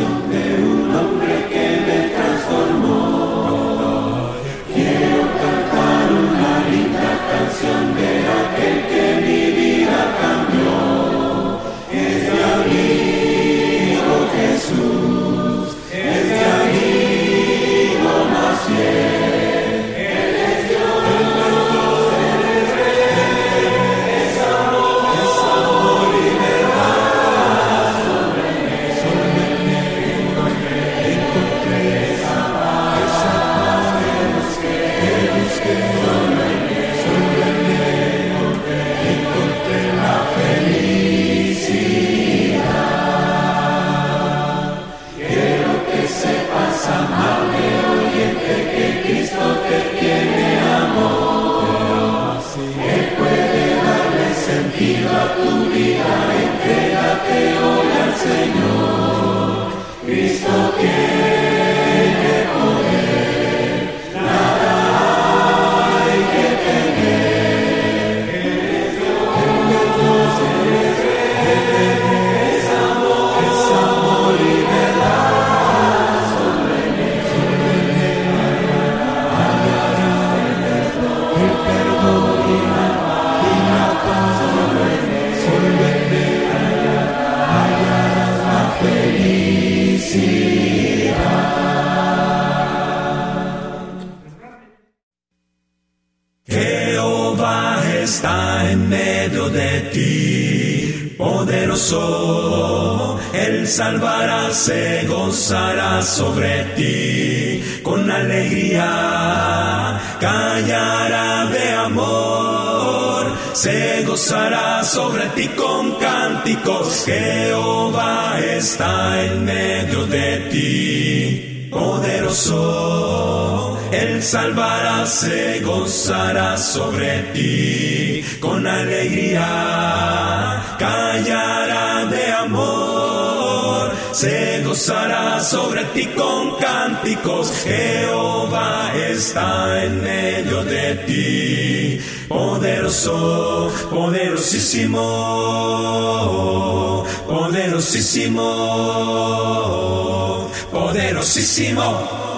salvará, Jehová está en medio de ti, poderoso. Él salvará, se gozará sobre ti con alegría, callará de amor se gozará sobre ti con cánticos. Jehová está en medio de ti, poderoso, poderosísimo, poderosísimo, poderosísimo.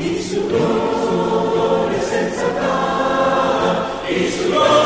Isu world senza a Isu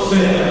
Você.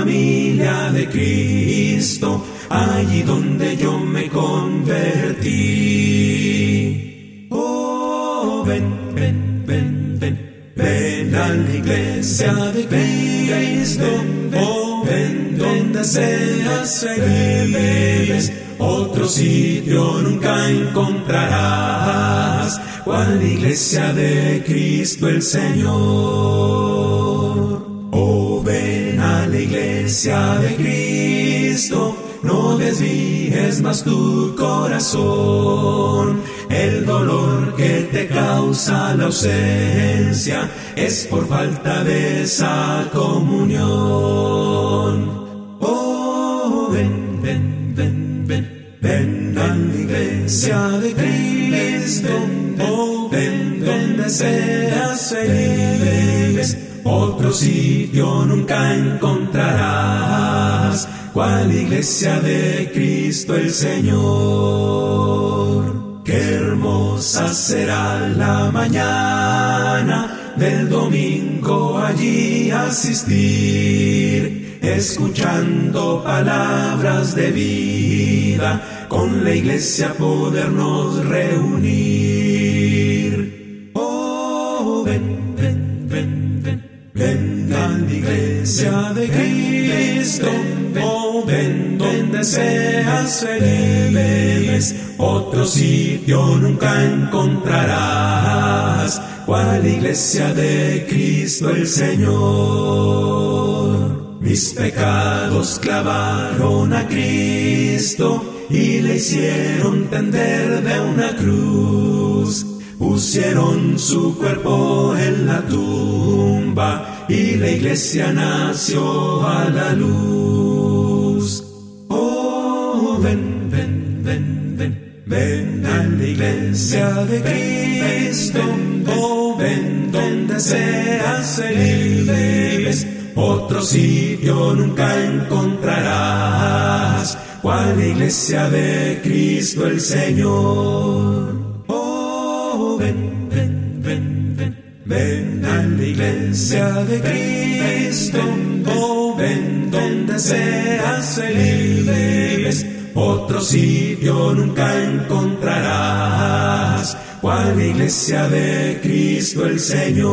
Familia de Cristo, allí donde yo me convertí. Oh, ven, ven, ven, ven, ven a la iglesia de Cristo, oh, ven donde seas feliz. Otro sitio nunca encontrarás, cual iglesia de Cristo el Señor. Ven a la iglesia de Cristo, no desvíes más tu corazón. El dolor que te causa la ausencia es por falta de esa comunión. Oh, ven, ven, ven, ven. Ven a la iglesia de Cristo, oh, ven donde seas feliz. Otro sitio nunca encontrarás, cual iglesia de Cristo el Señor. Qué hermosa será la mañana del domingo allí asistir escuchando palabras de vida, con la iglesia podernos reunir. Ven, ven iglesia de Cristo, oh, ven donde seas feliz. Otro sitio nunca encontrarás, cual iglesia de Cristo el Señor. Mis pecados clavaron a Cristo y le hicieron tender de una cruz. Pusieron su cuerpo en la tumba y la iglesia nació a la luz. Oh, ven, ven, ven, ven, ven a la iglesia de Cristo. Oh, ven donde seas feliz. Otro sitio nunca encontrarás, cual iglesia de Cristo el Señor. Oh, ven, ven, a la iglesia de Cristo. Ven donde seas feliz. Otro sitio nunca encontrarás, cual iglesia de Cristo el Señor.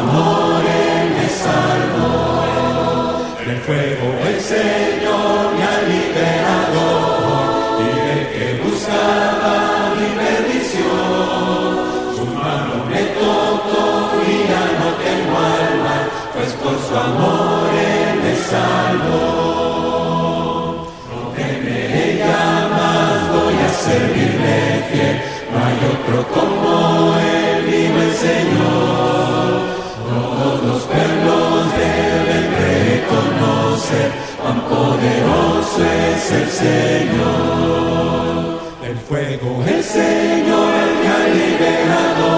amor él me salvó. Del fuego el Señor me ha liberado y del que buscaba mi perdición. Su mano me tocó y ya no tengo alma, pues por su amor él me salvó. No temeré ya más, voy a servirle fiel, no hay otro como él, vivo el Señor. poderoso es el Señor. Del fuego el Señor me ha liberado,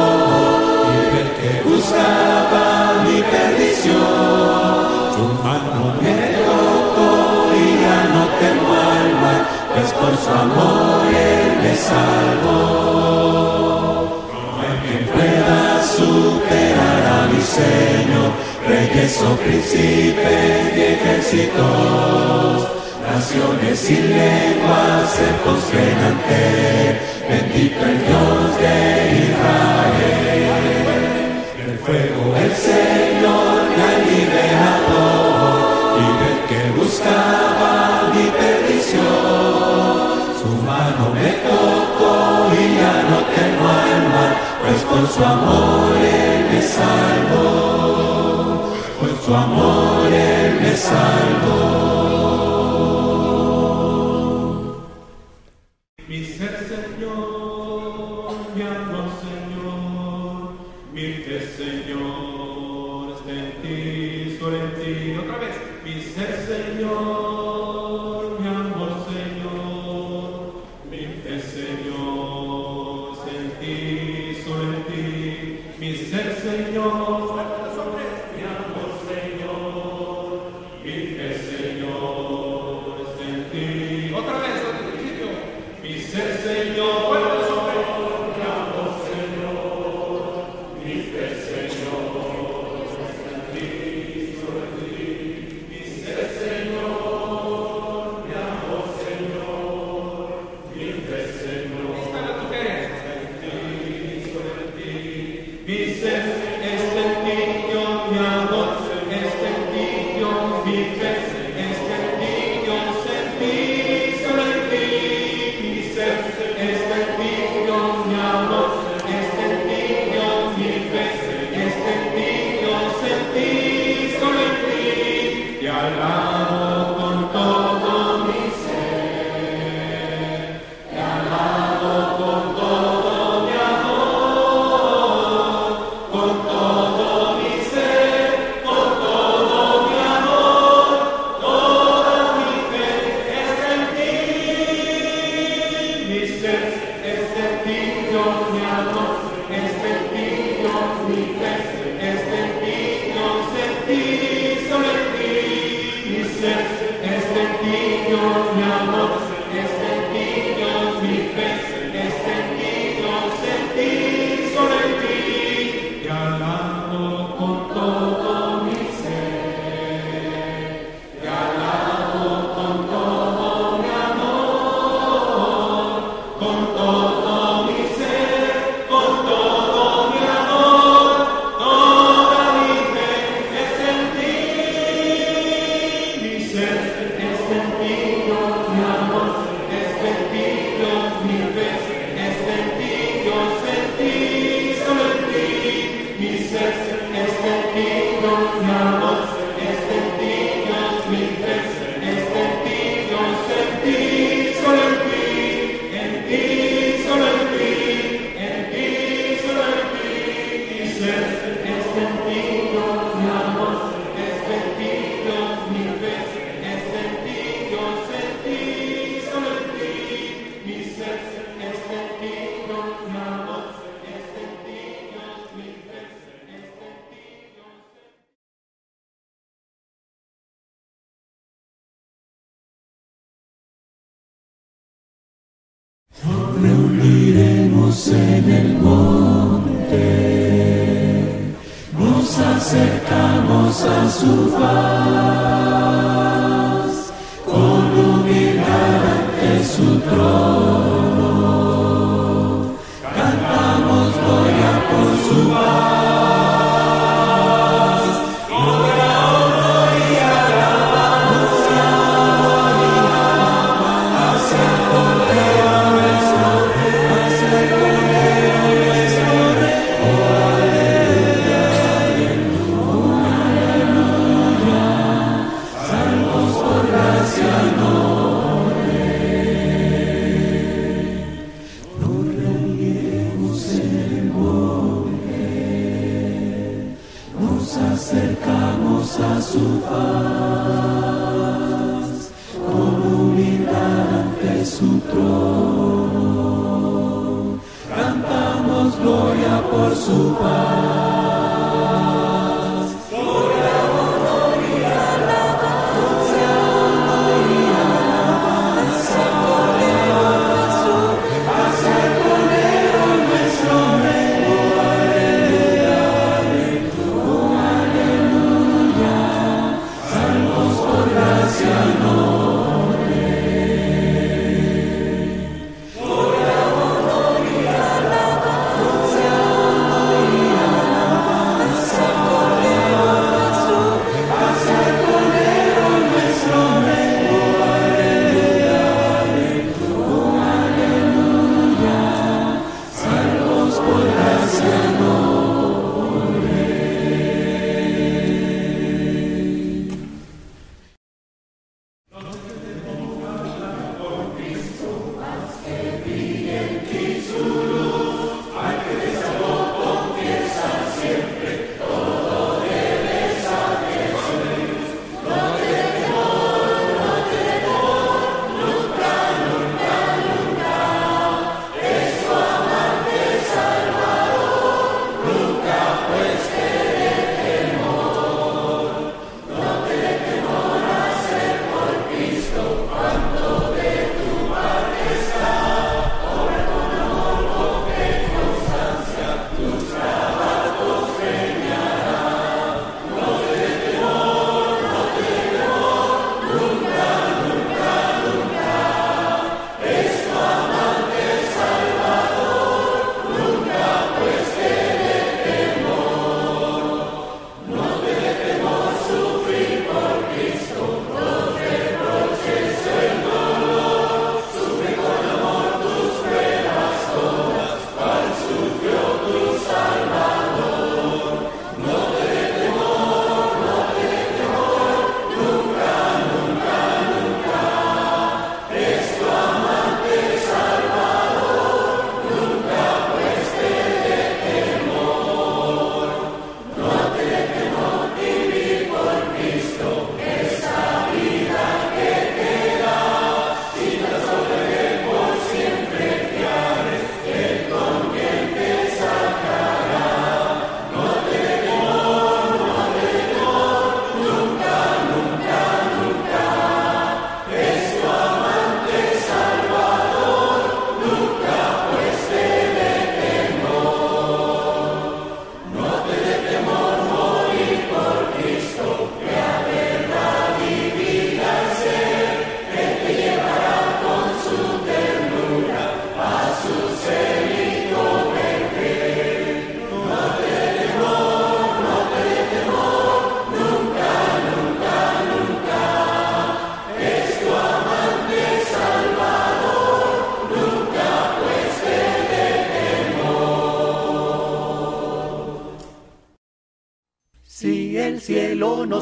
y del que buscaba mi perdición, su mano me tocó y ya no temo al mal, pues por su amor él me salvó. No hay quien pueda superar a mi Señor Reyes o príncipes de ejércitos, naciones y lenguas se postren ante, bendito el Dios de Israel. Del fuego el Señor la liberado y del que buscaba mi perdición, su mano me tocó y ya no tengo alma, pues por su amor él me salva su amor Él me salvó. Mi ser Señor, mi amor Señor, mi fe Señor, es en ti, sobre ti. Otra vez, mi ser Señor, mi amor Señor, mi fe Señor, es en ti, sobre ti. Mi ser Señor.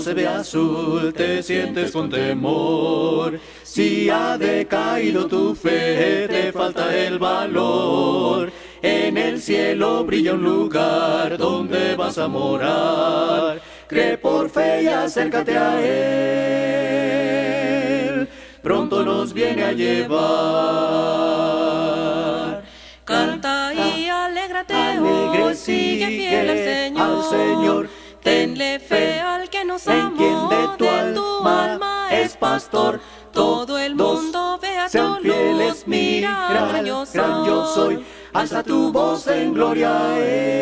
Se ve azul, te sientes con temor. Si ha decaído tu fe, te falta el valor. En el cielo brilla un lugar donde vas a morar. Cree por fe y acércate a él. Pronto nos viene a llevar. Canta y alégrate, Alegre hoy, sigue fiel al Señor. al Señor. Tenle fe al en quien de tu alma es pastor. Todo el mundo vea sean tu fieles, luz, mira, gran yo soy. gran yo soy. Alza tu voz en gloria a él.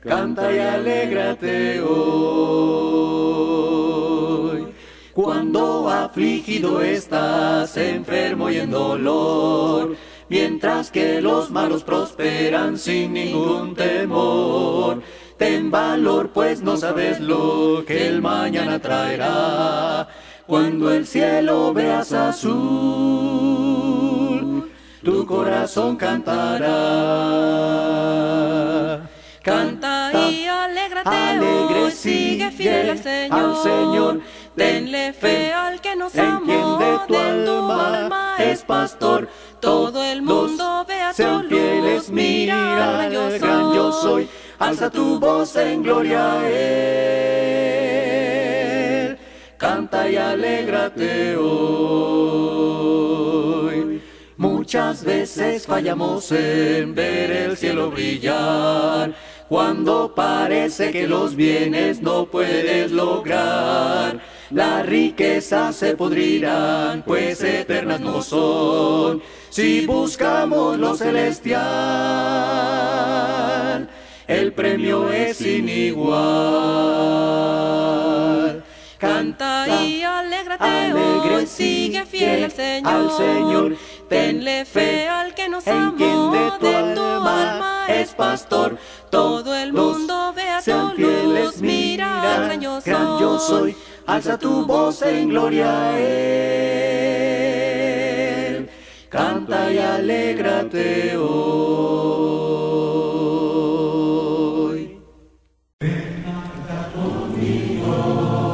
Canta y alégrate hoy. Cuando afligido estás, enfermo y en dolor, mientras que los malos prosperan sin ningún temor. Ten valor, pues no sabes lo que el mañana traerá. Cuando el cielo veas azul, tu corazón cantará. Canta y alégrate alegre, hoy, sigue fiel al Señor. al Señor. Tenle fe al que nos amó, de tu alma alma es pastor. Todo el mundo vea tu luz, mira, Alza tu voz en gloria a él. Canta y alégrate hoy. Muchas veces fallamos en ver el cielo brillar. Cuando parece que los bienes no puedes lograr, las riquezas se podrirán, pues eternas no son. Si buscamos lo celestial, el premio es sin igual. Canta y alégrate hoy, sigue fiel al Señor. al Señor. Tenle fe al que nos en amó, quien de tu de tu alma alma es pastor. Todo el mundo vea sean tu luz, mira, gran yo soy. gran yo soy. Alza tu voz en gloria a él. Canta y alégrate hoy. Lord.